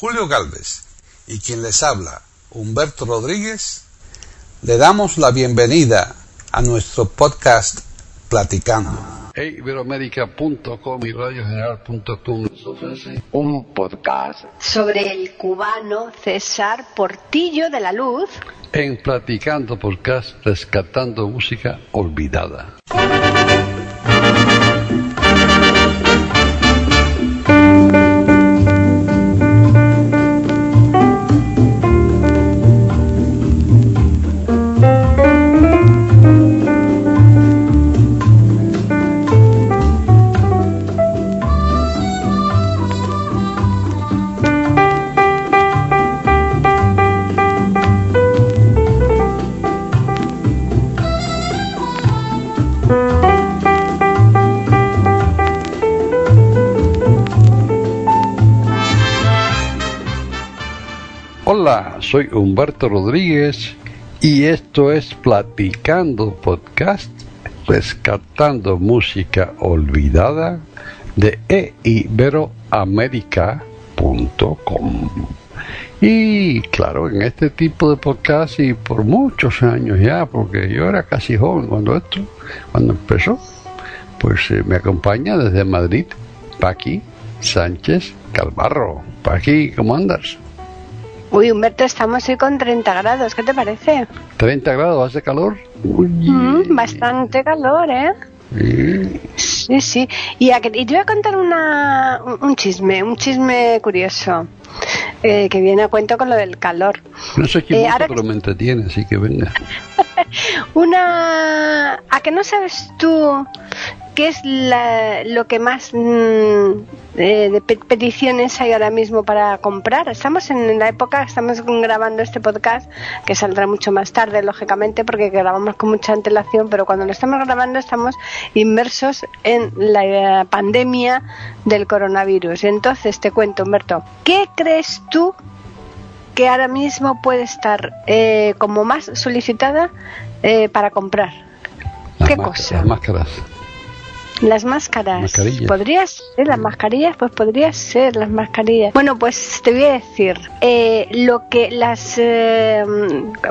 Julio Galvez y quien les habla, Humberto Rodríguez, le damos la bienvenida a nuestro podcast Platicando. Iberoamérica.com y radiogeneral.com un podcast sobre el cubano César Portillo de la Luz en Platicando Podcast Rescatando Música Olvidada. Soy Humberto Rodríguez y esto es Platicando Podcast, rescatando música olvidada de eiberoamerica.com. Y claro, en este tipo de podcast y por muchos años ya, porque yo era casi joven cuando esto, cuando empezó, pues eh, me acompaña desde Madrid Paqui Sánchez Calvarro. Paqui, ¿cómo andas? Uy, Humberto, estamos hoy con 30 grados, ¿qué te parece? 30 grados, ¿hace calor? Mm, bastante calor, ¿eh? Sí, sí. Y, a, y te voy a contar una, un chisme, un chisme curioso, eh, que viene a cuento con lo del calor. No sé quién Eh, pero me entretiene, así que venga. Una... ¿A que no sabes tú qué es la- lo que más mm, eh, de pe- peticiones hay ahora mismo para comprar? Estamos en la época, estamos grabando este podcast, que saldrá mucho más tarde, lógicamente, porque grabamos con mucha antelación, pero cuando lo estamos grabando estamos inmersos en la eh, pandemia del coronavirus. Entonces, te cuento, Humberto, ¿qué crees tú que ahora mismo puede estar eh, como más solicitada eh, para comprar. Las ¿Qué cosa? Las máscaras. Las máscaras. Mascarillas. ¿Podrías ser las mascarillas? Pues podría ser las mascarillas. Bueno, pues te voy a decir, eh, lo que las... eh,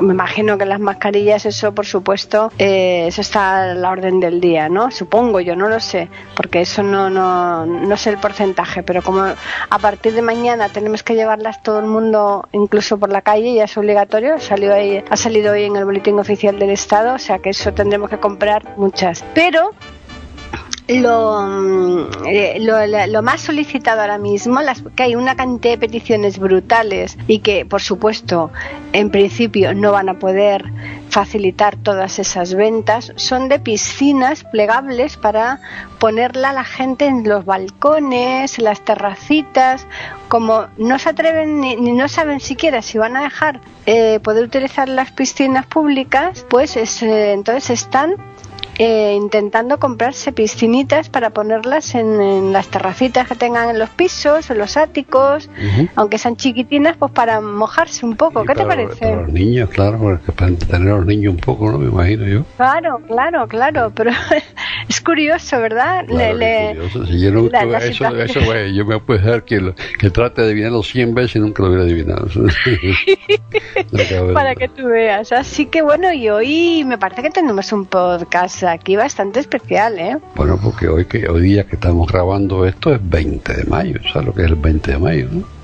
me imagino que las mascarillas, eso por supuesto, eh, eso está a la orden del día, ¿no? Supongo yo, no lo sé, porque eso no, no, no sé el porcentaje, pero como a partir de mañana tenemos que llevarlas todo el mundo, incluso por la calle, ya es obligatorio, salió ahí, ha salido hoy en el boletín oficial del Estado, o sea que eso tendremos que comprar muchas. Pero lo, mm, eh, lo, lo más solicitado ahora mismo, las, que hay una cantidad de peticiones brutales y que, por supuesto, en principio no van a poder facilitar todas esas ventas, son de piscinas plegables para ponerla a la gente en los balcones, en las terracitas, como no se atreven ni, ni no saben siquiera si van a dejar eh, poder utilizar las piscinas públicas, pues es, eh, entonces están eh, intentando comprarse piscinitas para ponerlas en, en las terracitas que tengan en los pisos, en los áticos, Ujú. aunque sean chiquitinas, pues para mojarse un poco. Y ¿Qué te para- parece? Para los niños, claro, porque para entretener a los niños un poco, ¿no? Me imagino yo. Claro, claro, claro, pero es curioso, ¿verdad? Claro, Le- curioso. Si yo nunca, la- la eso, eso, yo me puedo dejar que, lo- que trate de adivinarlo 100 veces y nunca lo hubiera adivinado. No para que tú veas. Así que bueno, y hoy me parece que tenemos un podcast aquí bastante especial, ¿eh? Bueno, porque hoy que hoy día que estamos grabando esto es 20 de mayo, ¿sabes lo que es el 20 de mayo? ¿no?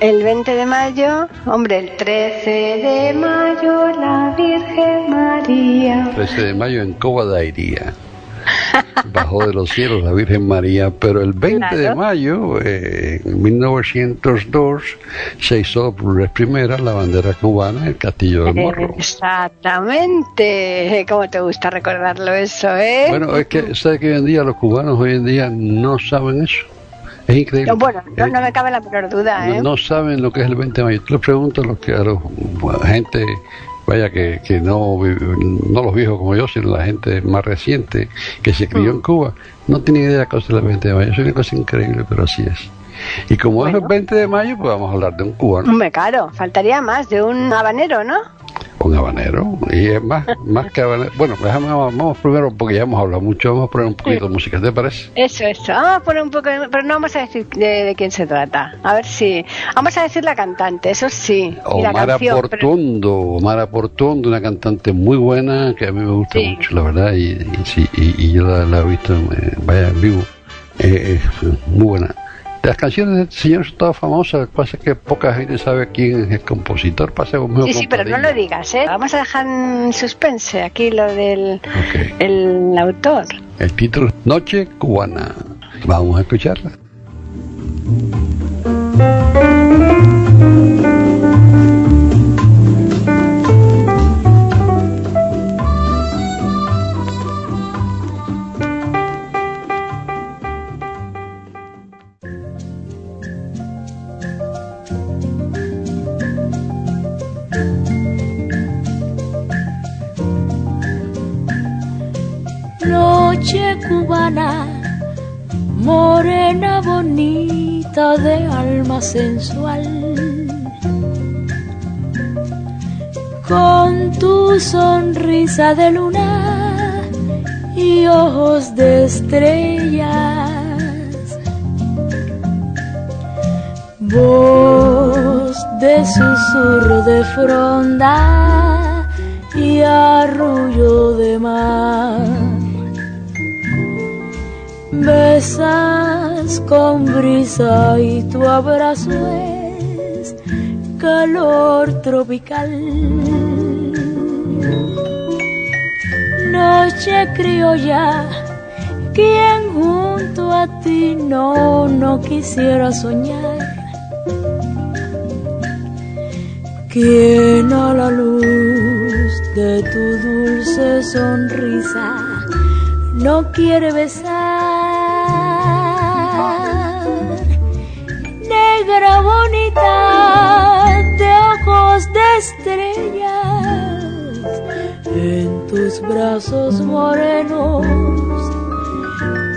El 20 de mayo, hombre, el 13 de mayo, la Virgen María. 13 de mayo en Coba de Airía. Bajó de los cielos la Virgen María, pero el 20 de Claro. mayo, eh, en 1902, se hizo por vez primera la bandera cubana en el Castillo del Morro. Exactamente. ¿Cómo te gusta recordarlo eso, eh? Bueno, es que, ¿sabes que hoy en día los cubanos hoy en día no saben eso? Es increíble. Bueno, no, Eh, no me cabe la menor duda, no, ¿eh? no saben lo que es el 20 de mayo. Tú le preguntas a los que a los bueno, gente vaya que, que no no los viejos como yo, sino la gente más reciente que se crió en Mm. Cuba, no tiene idea de la cosa del 20 de mayo. Es una cosa increíble, pero así es. Y como es el Bueno. 20 de mayo, pues vamos a hablar de un cubano. Hombre, claro, faltaría más de un habanero, ¿no? Con habanero. Y es más, más que habanero. Bueno, déjame, vamos primero, porque ya hemos hablado mucho, vamos a poner un poquito de música, ¿te parece? Eso, eso. Vamos a poner un poco, de- pero no vamos a decir de, de quién se trata. A ver si. Vamos a decir la cantante, eso sí. Omara canción. pero- Portuondo, Omara Portuondo, una cantante muy buena que a mí me gusta Sí. mucho, la verdad, y, y, y yo la, la he visto, eh, vaya, en vivo, eh, eh, muy buena. Las canciones de este señor son todas famosas, lo que pasa es que poca gente sabe quién es el compositor, pasa conmigo Sí, sí, pero no lo digas, ¿eh? Vamos a dejar en suspense aquí lo del el autor. El título es Noche Cubana. Vamos a escucharla. Morena bonita de alma sensual. Con tu sonrisa de luna y ojos de estrellas. Voz de susurro de fronda y arrullo de mar. Con brisa y tu abrazo es calor tropical. Noche criolla, quien junto a ti no, no quisiera soñar. Quien a la luz de tu dulce sonrisa no quiere besar. Negra bonita de ojos de estrellas, en tus brazos morenos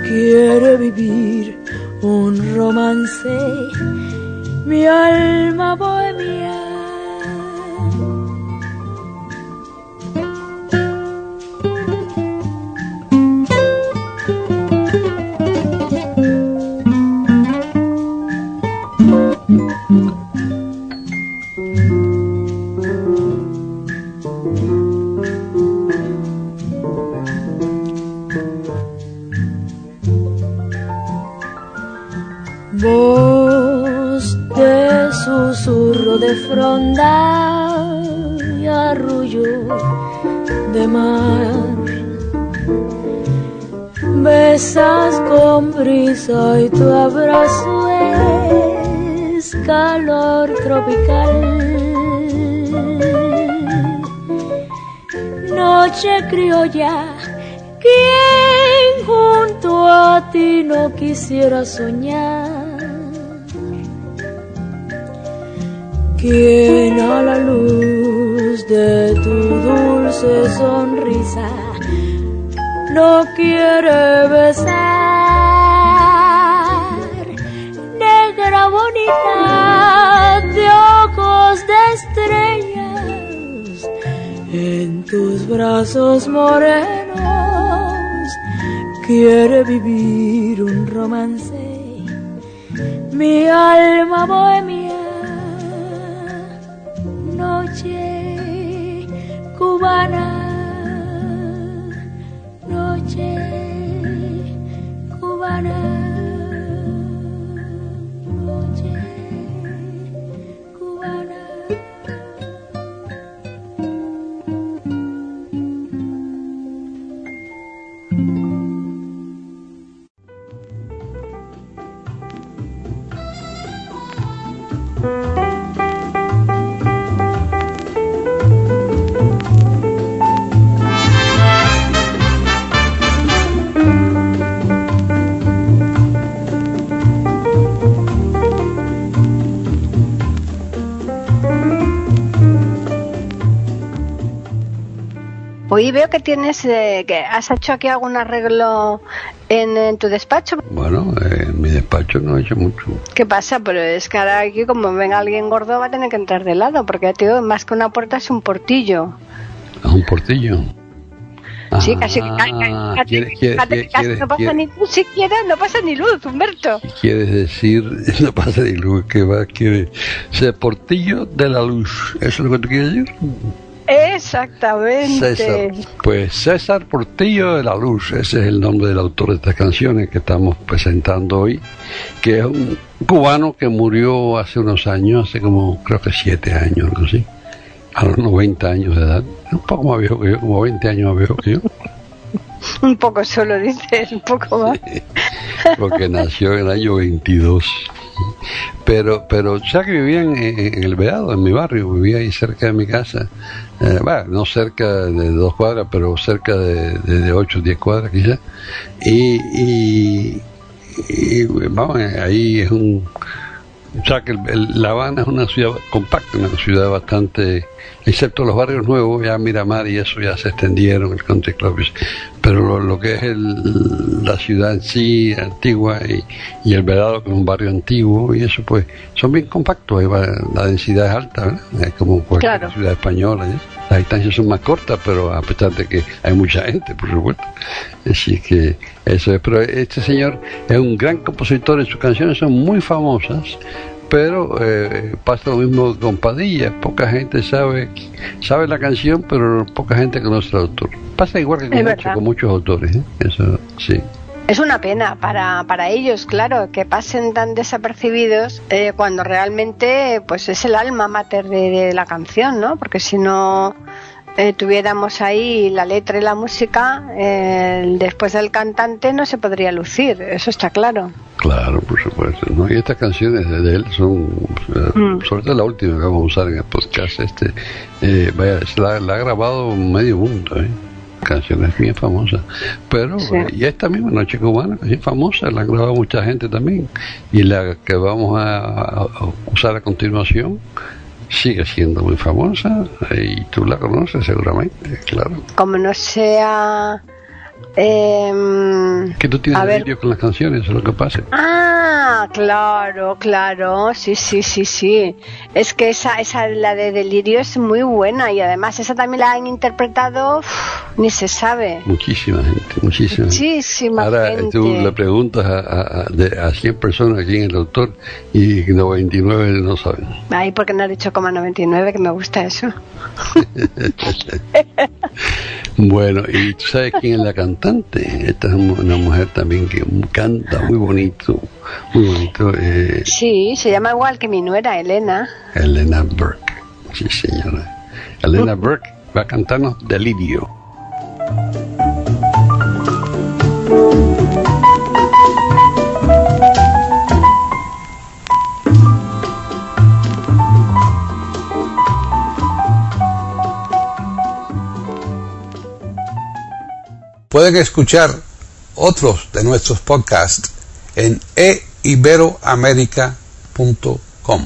quiere vivir un romance, mi alma bohemia. Fronda y arrullo de mar. Besas con brisa y tu abrazo es calor tropical. Noche criolla, quien junto a ti no quisiera soñar. Quien la luz de tu dulce sonrisa no quiere besar. Negra bonita de ojos de estrellas, en tus brazos morenos quiere vivir un romance. Mi alma bohemia, Hoy veo que tienes, eh, que has hecho aquí algún arreglo en, en tu despacho. Bueno, eh, mi despacho no he hecho mucho. ¿Qué pasa? Pero es que ahora aquí, como venga alguien gordo, va a tener que entrar de lado, porque ya te digo, más que una puerta es un portillo. ¿A un portillo? Sí, casi, Ah, quiere- no pasa ni luz siquiera, no pasa ni luz, Humberto. Quieres decir, no pasa de luz, que va, quiere ser portillo de la luz. ¿Eso es lo que tú quieres decir? Exactamente. César. Pues César Portillo de la Luz, ese es el nombre del autor de estas canciones que estamos presentando hoy, que es un cubano que murió hace unos años, hace como creo que siete años, algo así, a los 90 años de edad, un poco más viejo que yo, como 20 años más viejo que yo, Un poco solo, dices, un poco más. porque nació en el año 22. Pero, pero ya que vivía en, el Veado, en mi barrio, vivía ahí cerca de mi casa, eh, bueno, no cerca de dos cuadras, pero cerca de, de, de ocho diez cuadras quizás, y, y, y, vamos, ahí es un... O sea que el- el- La Habana es una ciudad compacta, una ciudad bastante, excepto los barrios nuevos, ya Miramar y eso ya se extendieron, el Country Club, pero lo, lo que es el- la ciudad en sí, antigua, y, y el Vedado, que es un barrio antiguo, y eso pues, son bien compactos, ahí va- la densidad es alta, ¿verdad? es como cualquier Claro. ciudad española, ¿ya? Las distancias son más cortas, pero a pesar de que hay mucha gente, por supuesto. Así que eso es, pero este señor es un gran compositor y sus canciones son muy famosas, pero eh, pasa lo mismo con Padilla, poca gente sabe sabe la canción, pero poca gente conoce al autor. Pasa igual que con, mucho- con muchos autores, ¿eh? eso sí. Es una pena para, para ellos, claro, que pasen tan desapercibidos eh, cuando realmente pues es el alma mater de, de la canción, ¿no? Porque si no eh, tuviéramos ahí la letra y la música, eh, después del cantante no se podría lucir, eso está claro. Claro, por supuesto. ¿no? Y estas canciones de él son, Mm. sobre todo la última que vamos a usar en el podcast este, eh, vaya, se la, la ha grabado medio mundo, ¿eh? Canciones bien famosas. Pero, Sí. eh, y esta misma Noche Cubana, es famosa, la ha grabado mucha gente también. Y la que vamos a, a usar a continuación sigue siendo muy famosa y tú la conoces seguramente, claro. Como no sea... em, Que tú tienes ver. delirio con las canciones, es lo que pasa. Ah, claro, claro, sí, sí, sí, sí. Es que esa, esa, la de Delirio es muy buena y además esa también la han interpretado, ni se sabe. Muchísima gente, muchísima. Muchísima Ahora gente. tú le preguntas a, a, a- de- a 100 personas quién es el autor y 99 no saben. Ay, porque no he dicho coma 99, que me gusta eso. Bueno, ¿y tú sabes quién es la cantante? Esta es una mujer también que canta muy bonito, muy bonito. Eh, Sí, se llama igual que mi nuera, Elena. Elena Burke. Sí, señora. Elena Burke va a cantarnos Delirio. Pueden escuchar otros de nuestros podcasts en eiberoamerica.com.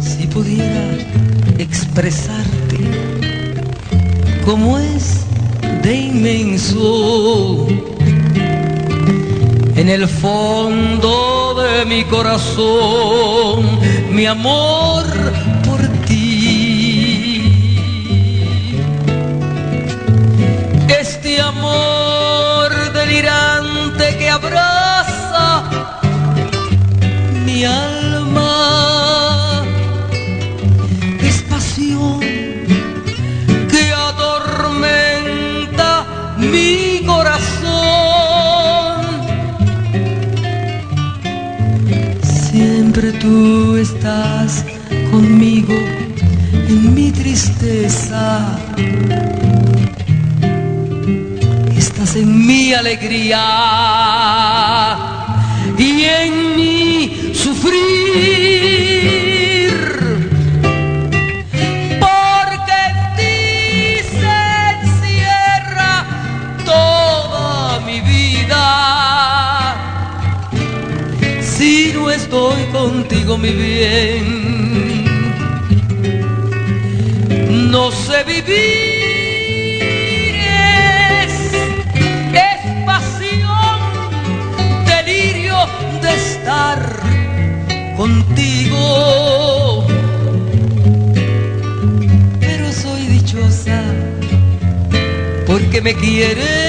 Si pudiera expresarte como es de inmenso en el fondo de mi corazón mi amor alma es pasión que atormenta mi corazón. Siempre tú estás conmigo en mi tristeza. Estás en mi alegría y en mi bien. No sé vivir, es, es pasión, delirio de estar contigo. Pero soy dichosa porque me quieres.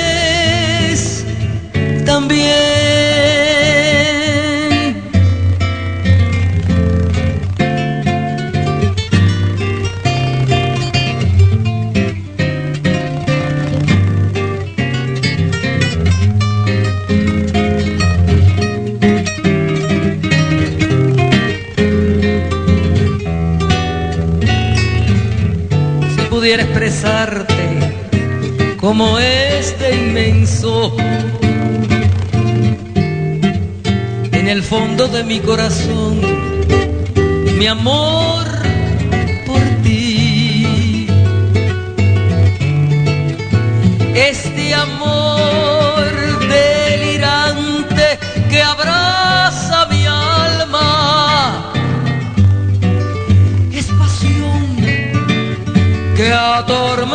Expresarte como este inmenso. En el fondo de mi corazón, mi amor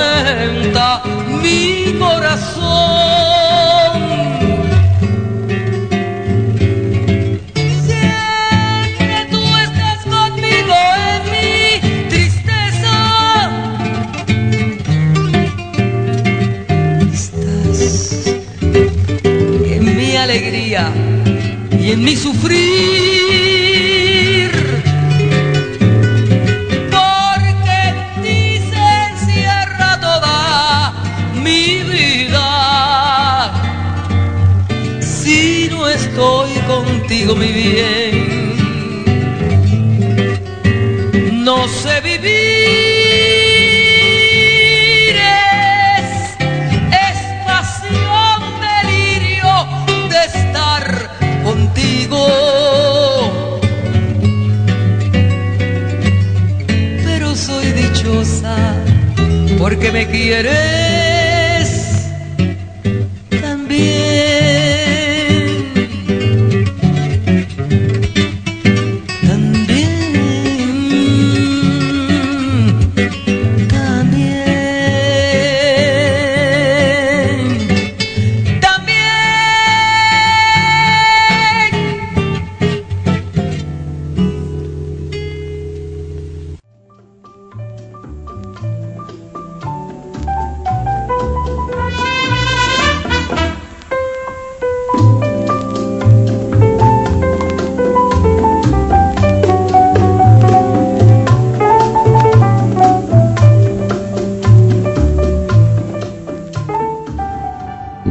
atormenta mi corazón. Siempre tú estás conmigo en mi tristeza. Estás en mi alegría y en mi sufrir. Estoy contigo, mi bien, no sé vivir. Es, es pasión, delirio de estar contigo. pero soy dichosa porque me quieres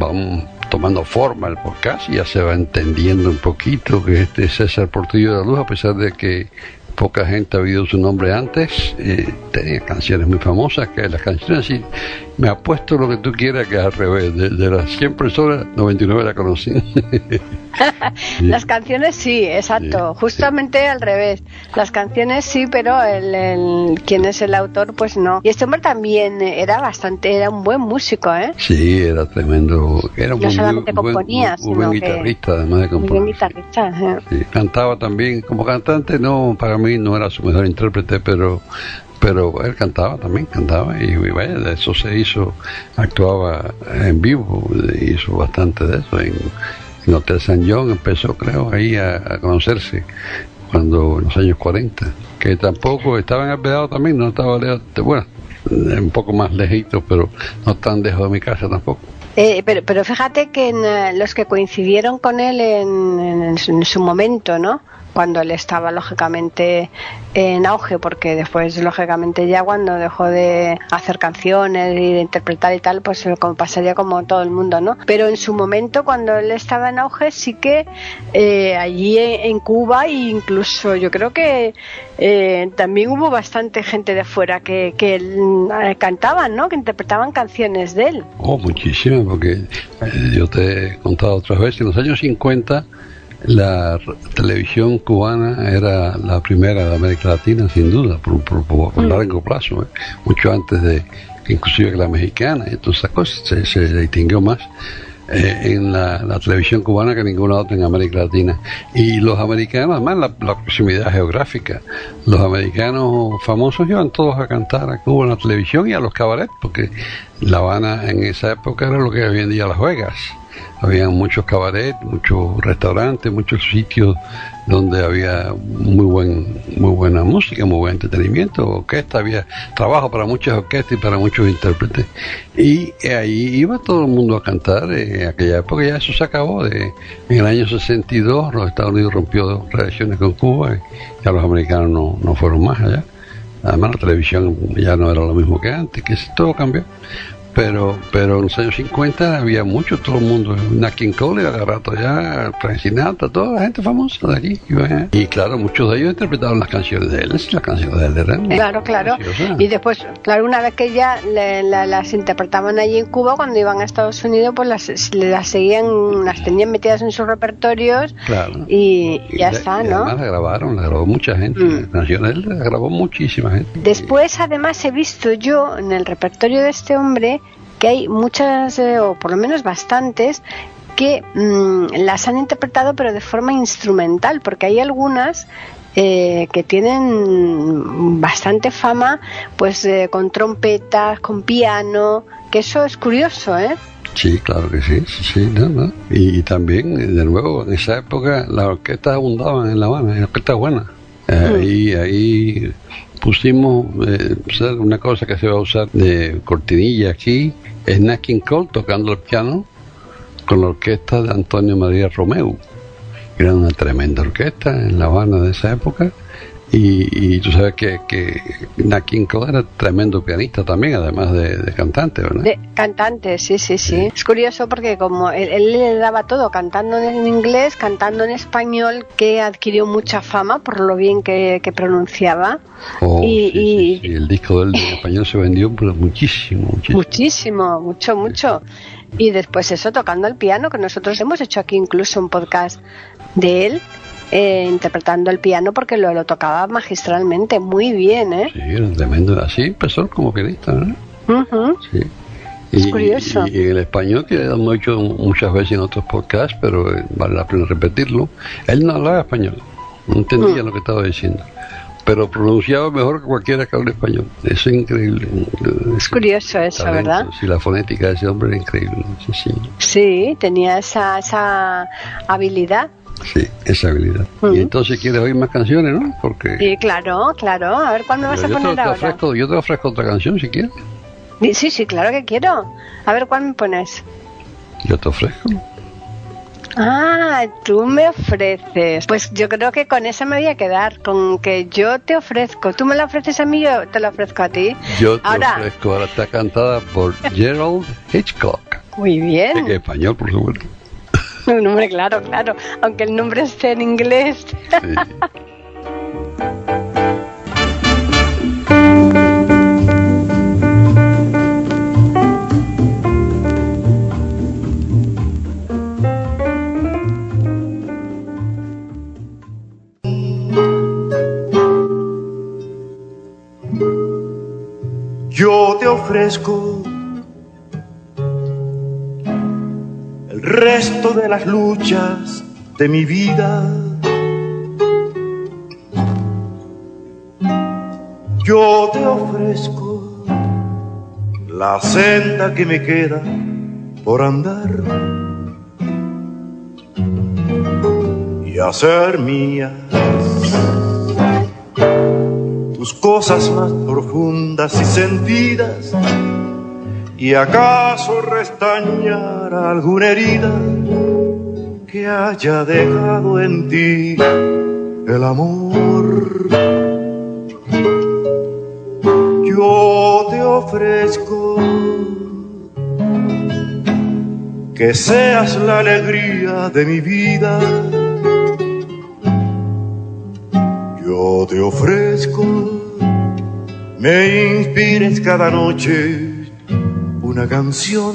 van tomando forma el podcast ya se va entendiendo un poquito que este es César Portillo de la Luz, a pesar de que poca gente ha oído su nombre antes, eh, tenía canciones muy famosas, que las canciones sí, me apuesto lo que tú quieras que es al revés, de, de las 100 personas, 99 la conocí. Las canciones sí, exacto, Sí, justamente al revés. Las canciones sí, pero el, el- quién es el autor, pues no. Y este hombre también era bastante, era un buen músico, ¿eh? sí, era tremendo, era No muy, solamente muy buen, componía, muy buen guitarrista, además de componer. guitarrista. ¿eh? Sí, cantaba también, como cantante no, para mí no era su mejor intérprete, pero pero él cantaba también, cantaba y, vaya, de eso se hizo, actuaba en vivo, hizo bastante de eso, en, en Hotel San John empezó creo ahí a, conocerse cuando en los años 40, que tampoco estaba en también, no estaba lejos, bueno, un poco más lejito, pero no tan lejos de mi casa tampoco. Eh, pero, pero fíjate que en, eh, los que coincidieron con él en su momento, ¿no? Cuando él estaba lógicamente en auge, porque después lógicamente ya cuando dejó de hacer canciones y de interpretar y tal, pues como pasaría como todo el mundo, ¿no? Pero en su momento cuando él estaba en auge sí que eh, allí en, Cuba e incluso yo creo que eh, también hubo bastante gente de fuera que, que eh, cantaban, ¿no? Que interpretaban canciones de él. Oh, muchísimas, porque eh, yo te he contado otras veces, en los años 50 la televisión cubana era la primera de América Latina, sin duda, por, por, por- por largo plazo, ¿eh? mucho antes de inclusive que la mexicana, y todas esas cosas, se, se distinguió más eh, en la, la televisión cubana que ninguna otra en América Latina. Y los americanos, además la, la proximidad geográfica, los americanos famosos iban todos a cantar a Cuba en la televisión y a los cabarets, porque La Habana en esa época era lo que hoy en día Las Vegas. Había muchos cabarets, muchos restaurantes, muchos sitios donde había muy buen muy buena música, muy buen entretenimiento, orquesta, había trabajo para muchas orquestas y para muchos intérpretes. Y ahí iba todo el mundo a cantar en aquella época, ya eso se acabó. En el año 62 los Estados Unidos rompió relaciones con Cuba y ya los americanos no, no fueron más allá. Además la televisión ya no era lo mismo que antes, que todo cambió pero pero en los años 50 había mucho, todo el mundo, Nat King Cole, rato ya, Frank Sinatra, toda la gente famosa de aquí. Y claro, muchos de ellos interpretaban las canciones de él, las canciones de él eran Claro, claro. Y después, claro, una vez que ya las interpretaban allí en Cuba, cuando iban a Estados Unidos, pues las, las seguían, las tenían metidas en sus repertorios claro. y, ya está, ¿no? además la grabaron, la grabó mucha gente, mm. las canciones él la grabó muchísima gente. Después, además, he visto yo en el repertorio de este hombre que hay muchas, eh, o por lo menos bastantes, que mm, las han interpretado pero de forma instrumental, porque hay algunas eh, que tienen bastante fama, pues eh, con trompetas, con piano, que eso es curioso, ¿eh? Sí, claro que sí, sí, Y, también, de nuevo, en esa época las orquestas abundaban en La Habana, en orquestas buenas. Mm. Y ahí pusimos una cosa que se va a usar de cortinilla aquí es Nat King Cole tocando el piano con la orquesta de Antonio María Romeu. Era una tremenda orquesta en La Habana de esa época. Y, tú sabes que, que Nat King Cole era tremendo pianista también, además de, cantante, ¿verdad? De cantante, sí, sí, sí, Es curioso porque como él, le daba todo, cantando en inglés, cantando en español, que adquirió mucha fama por lo bien que, pronunciaba. Oh, y, el disco del en español se vendió muchísimo, muchísimo. Muchísimo, mucho, mucho. Y después eso, tocando el piano, que nosotros hemos hecho aquí incluso un podcast de él eh, interpretando el piano porque lo, lo, tocaba magistralmente, muy bien, ¿eh? Sí, era tremendo. Así empezó como pianista, ¿no? Sí. Es curioso. Y, el español, que hemos hecho muchas veces en otros podcasts, pero eh, vale la pena repetirlo, él no hablaba español, no entendía mm. lo que estaba diciendo pero pronunciaba mejor que cualquiera que hable español. Eso es increíble. Es curioso eso, ¿verdad? Sí, la fonética de ese hombre era increíble. Sí, sí. sí tenía esa, esa habilidad. Sí, esa habilidad. Y entonces quieres oír más canciones, ¿no? Porque... Sí, claro, claro. A ver, ¿cuál me vas a poner ahora? Ofrezco, yo te ofrezco otra canción si quieres. Sí, sí, claro que quiero. A ver, ¿cuál me pones? Yo te ofrezco. Ah, tú me ofreces. Pues yo creo que con esa me voy a quedar, con que yo te ofrezco. Tú me la ofreces a mí, yo te la ofrezco a ti. Yo te ofrezco. Ahora está cantada por Gerald Hitchcock. Muy bien. En español, por supuesto. Un nombre, claro, claro. Aunque el nombre esté en inglés. Yo te ofrezco resto de las luchas de mi vida. Yo te ofrezco la senda que me queda por andar y hacer mías tus cosas más profundas y sentidas y acaso restañar alguna herida que haya dejado en ti el amor. Yo te ofrezco que seas la alegría de mi vida. Yo te ofrezco me inspires cada noche una canción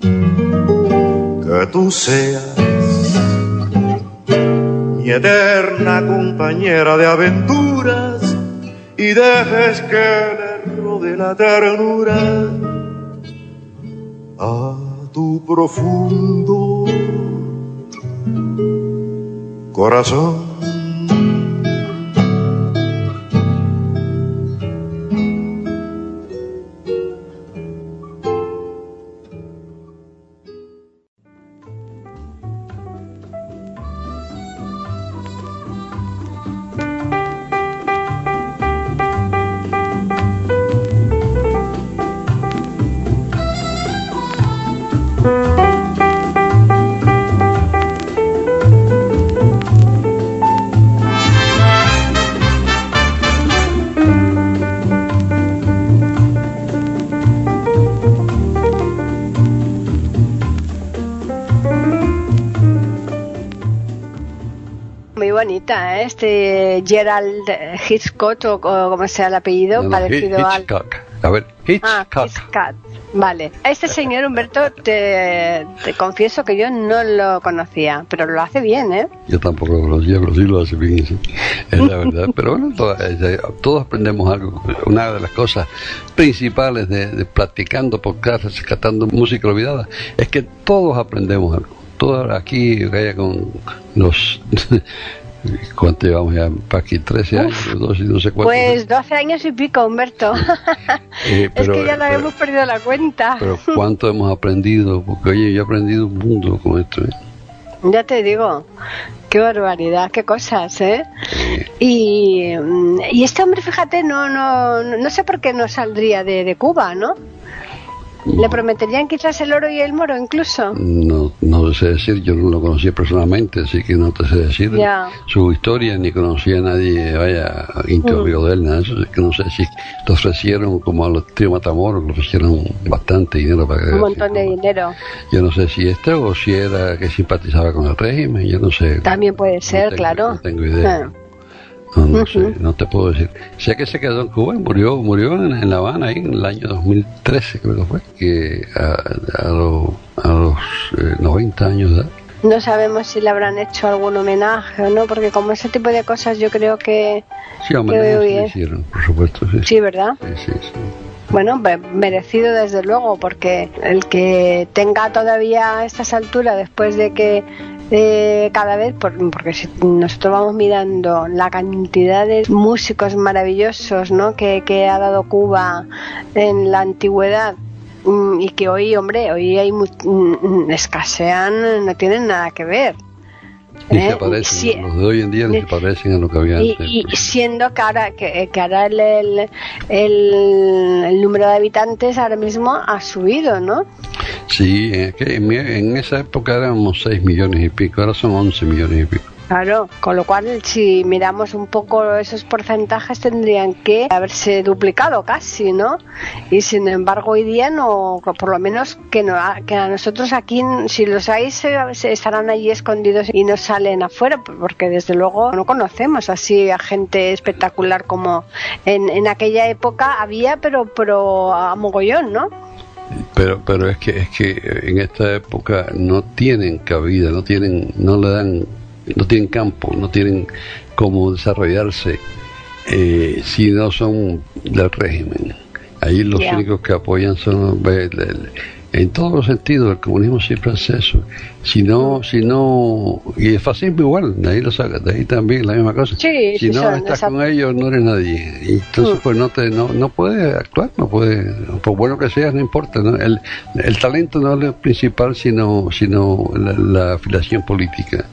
que tú seas mi eterna compañera de aventuras y dejes que le rode la ternura a tu profundo corazón. Muy bonita, ¿eh? Este Gerald Hitchcock o, o como sea el apellido, No, parecido al... Hitchcock. A ver, Ah, Hitchcock. Hitchcock. Vale. A este señor Humberto te, te confieso que yo no lo conocía, pero lo hace bien, ¿eh? Yo tampoco lo conocía, pero sí lo hace bien, sí. es la verdad. Pero bueno, eh, todos aprendemos algo. Una de las cosas principales de, de practicando podcast, rescatando música olvidada, es que todos aprendemos algo. Todos aquí, vaya con los... ¿Cuánto llevamos ya? Para aquí, 13 años, 12, no sé cuánto. Pues 12 años y pico, Humberto. Eh, es pero- que ya no hemos perdido la cuenta. Pero cuánto hemos aprendido, porque oye, yo he aprendido un mundo con esto. ¿eh? Ya te digo, qué barbaridad, qué cosas, ¿eh? Y, mm, y este hombre, fíjate, no, no, no sé por qué no saldría de, de Cuba, ¿no? Le prometerían quizás el oro y el moro incluso. No, no sé decir, yo no lo conocía personalmente, así que no te sé decir Ya. su historia, ni conocía a nadie, vaya, íntimo Mm. de él, nada eso, así que no sé si le ofrecieron, como a los tíos Matamoros, le ofrecieron bastante dinero para que Un montón de dinero. Yo no sé si este o si era que simpatizaba con el régimen, yo no sé. También puede ser, tengo- claro. no tengo idea. Ah. No, no sé, no te puedo decir. Sé que se quedó en Cuba y murió, murió en, en La Habana ahí en el año 2013, creo que fue, que a, a los, a los eh, 90 años de edad. No sabemos si le habrán hecho algún homenaje o no, porque como ese tipo de cosas yo creo que... Sí, homenaje Qué sí bien. le hicieron, por supuesto. Sí, Sí, ¿verdad? sí, sí, sí. Bueno, me- merecido desde luego, porque el que tenga todavía a estas alturas, después de que eh, cada vez, por- porque si nosotros vamos mirando la cantidad de músicos maravillosos ¿no? que, que ha dado Cuba en la antigüedad, mm, y que hoy, hombre, hoy hay mu- mm, escasean, no tienen nada que ver. Ni ¿eh? se parecen, Sí, los de hoy en día ni se parecen a lo que había y, antes. y siendo que ahora, que, que ahora el, el, el- el número de habitantes ahora mismo ha subido, ¿no? Sí, en, aquel- en en esa época éramos 6 millones y pico, ahora son 11 millones y pico. Claro, con lo cual si miramos un poco esos porcentajes tendrían que haberse duplicado casi, ¿no? Y sin embargo hoy día no, por lo menos que, no, a nosotros aquí, si los hay, se, estarán allí escondidos y no salen afuera, porque desde luego no conocemos así a gente espectacular como en, en aquella época había, pero, pero a mogollón, ¿no? Pero, pero es que es que en esta época no tienen cabida, no tienen, no le dan, no tienen campo, no tienen cómo desarrollarse eh, si no son del régimen. Ahí los únicos que apoyan son el- el- en todos los sentidos el comunismo siempre hace eso. Si no, si no, y el fascismo igual, de ahí lo saca, de ahí también la misma cosa. Sí, si no estás con ellos no eres nadie. Y entonces Mm. pues no te, no, no puede actuar, no puede, por bueno que seas no importa. ¿no? El, el talento no es lo principal sino, sino la, la afiliación política.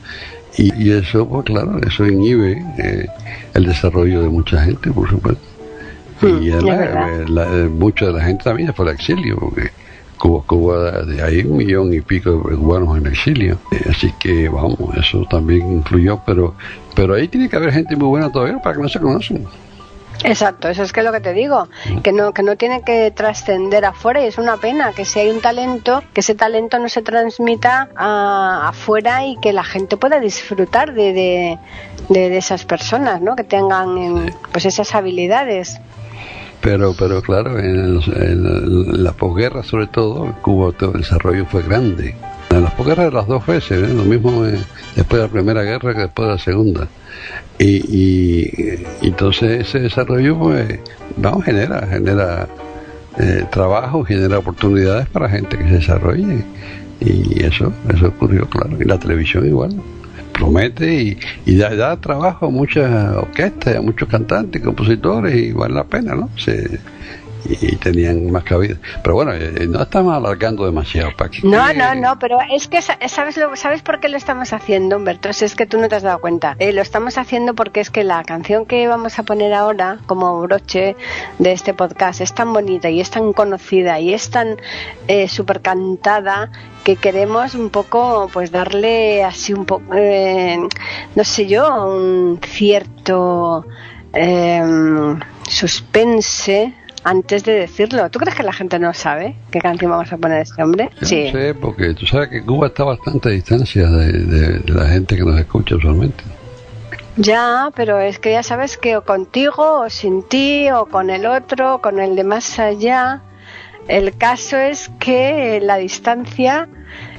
Y, y eso, pues claro, eso inhibe eh, el desarrollo de mucha gente, por supuesto. Mm, y verdad. eh, la- eh, mucha de la gente también se fue al exilio, porque Cuba, Cuba, ahí un millón y pico de cubanos en exilio. Eh, así que, vamos, eso también influyó, pero pero ahí tiene que haber gente muy buena todavía para que no se conocen. Exacto, eso es que es lo que te digo, que no, que no tiene que trascender afuera y es una pena que si hay un talento, que ese talento no se transmita a- afuera y que la gente pueda disfrutar de, de, de- de esas personas, ¿no? Que tengan en- pues esas habilidades. Pero, pero claro, en, en la posguerra sobre todo, Cuba todo el desarrollo fue grande. En las posguerras de las dos veces, ¿eh? lo mismo después de la primera guerra que después de la segunda. Y, y, y entonces ese desarrollo, pues, vamos, genera, genera eh, trabajo, genera oportunidades para gente que se desarrolle. Y eso, eso ocurrió, claro. Y la televisión igual promete y, y da, da trabajo a muchas orquestas, a muchos cantantes, compositores y vale la pena, ¿no? Se, y, y tenían más cabida. Pero bueno, eh, no estamos alargando demasiado, Paqui. No, ¿Qué- no, no, pero es que sa- sabes lo, sabes por qué lo estamos haciendo, Humberto. Si es que tú no te has dado cuenta. Eh, lo estamos haciendo porque es que la canción que vamos a poner ahora como broche de este podcast es tan bonita y es tan conocida y es tan eh, súper cantada que queremos un poco, pues darle así un poco, eh, no sé yo, un cierto eh, suspense antes de decirlo. ¿Tú crees que la gente no sabe qué canción vamos a poner a este hombre? Yo sí. no sé, porque tú sabes que Cuba está bastante a distancia de, de- de la gente que nos escucha usualmente. Ya, pero es que ya sabes que o contigo, o sin ti, o con el otro, o con el de más allá. El caso es que la distancia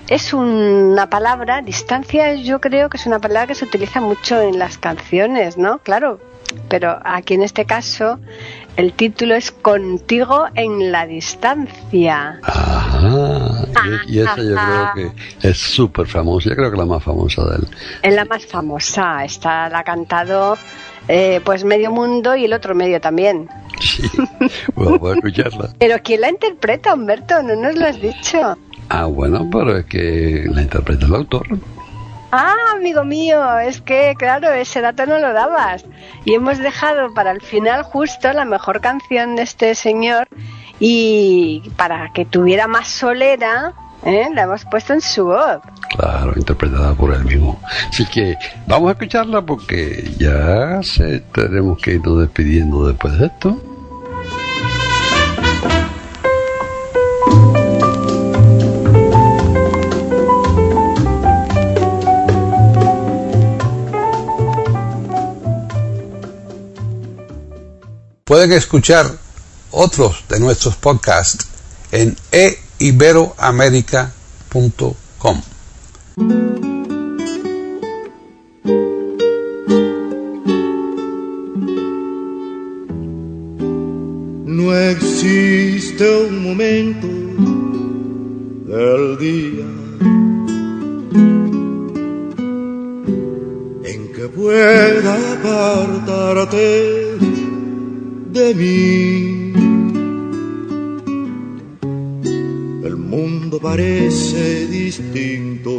es una palabra, distancia yo creo que es una palabra que se utiliza mucho en las canciones, ¿no? Claro, pero aquí en este caso el título es Contigo en la distancia. Ajá. Y, y esa yo creo que es súper famosa. Yo creo que la más famosa de él. Es la más famosa. Esta la ha cantado eh, pues medio mundo y el otro medio también. Sí. Bueno, voy a escucharla. Pero ¿quién la interpreta, Humberto? No nos lo has dicho. Ah, bueno, pero es que la interpreta el autor. Ah, amigo mío, es que, claro, ese dato no lo dabas. Y hemos dejado para el final justo la mejor canción de este señor y para que tuviera más solera, ¿eh? la hemos puesto en su voz. Claro, interpretada por él mismo. Así que vamos a escucharla porque ya se, tenemos que irnos despidiendo después de esto. Pueden escuchar otros de nuestros podcasts en eiberoamerica.com. No existe un momento del día en que pueda apartarte de mí. El mundo parece distinto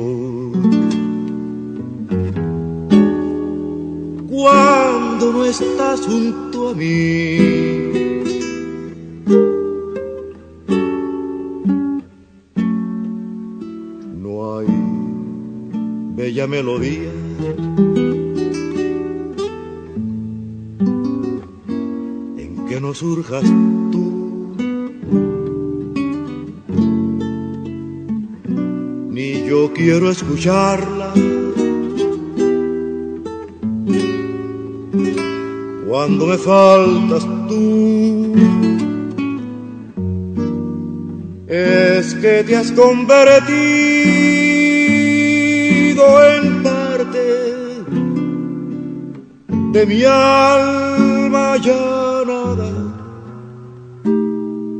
cuando no estás junto a mí. No hay bella melodía tú. Ni yo quiero escucharla. Cuando me faltas tú. es que te has convertido en parte de mi alma ya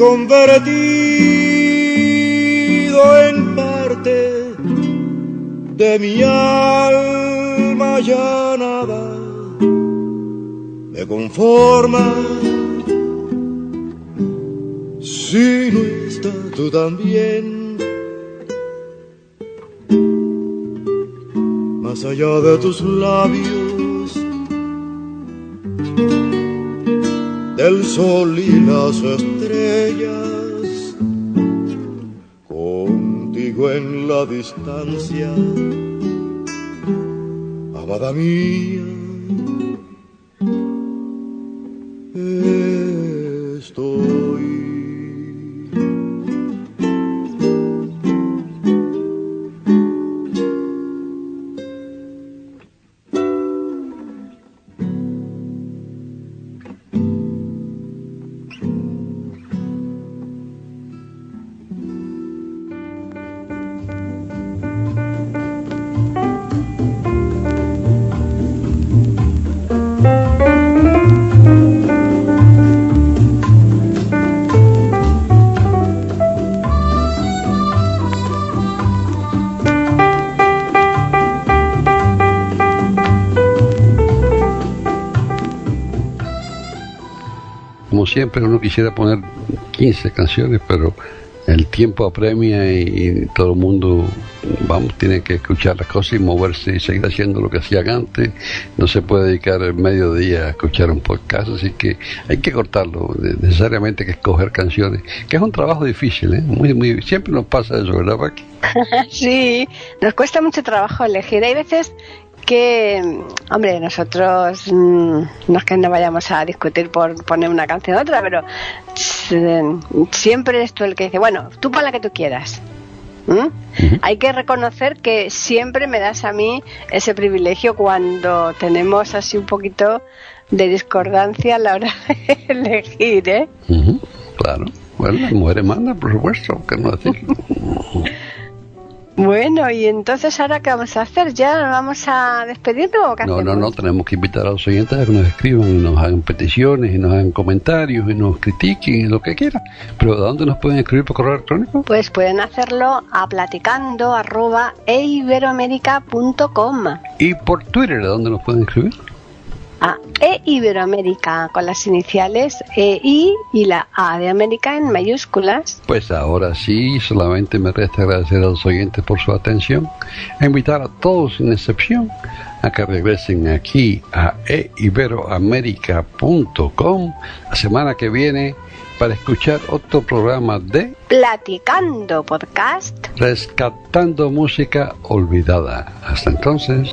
convertido en parte de mi alma ya nada me conforma. Si no estás tú también. Más allá de tus labios del sol y las estrellas, contigo en la distancia, amada mía, siempre uno quisiera poner 15 canciones, pero el tiempo apremia y, todo el mundo, vamos, tiene que escuchar las cosas y moverse y seguir haciendo lo que hacían antes. No se puede dedicar el mediodía a escuchar un podcast, así que hay que cortarlo, necesariamente hay que escoger canciones, que es un trabajo difícil, ¿eh? Muy, muy, siempre nos pasa eso, ¿verdad, Paqui? sí, nos cuesta mucho trabajo elegir. Hay veces que, hombre, nosotros mm, no es que no vayamos a discutir por poner una canción u otra, pero siempre eres tú el que dice, bueno, tú para la que tú quieras. Hay que reconocer que siempre me das a mí ese privilegio cuando tenemos así un poquito de discordancia a la hora de elegir, ¿eh? Claro. Bueno, las mujeres mandan, por supuesto, que no decirlo. Bueno, y entonces ahora qué vamos a hacer? ¿Ya vamos a despedirnos o qué No, no, no, tenemos que invitar a los oyentes a que nos escriban y nos hagan peticiones y nos hagan comentarios y nos critiquen y lo que quieran. Pero ¿de dónde nos pueden escribir por correo electrónico? Pues pueden hacerlo a platicando arroba ¿Y por Twitter de dónde nos pueden escribir? E Iberoamérica con las iniciales EI y la A de América en mayúsculas. Pues ahora sí, solamente me resta agradecer a los oyentes por su atención, e invitar a todos sin excepción a que regresen aquí a eiberoamerica.com la semana que viene para escuchar otro programa de Platicando Podcast, rescatando música olvidada. Hasta entonces.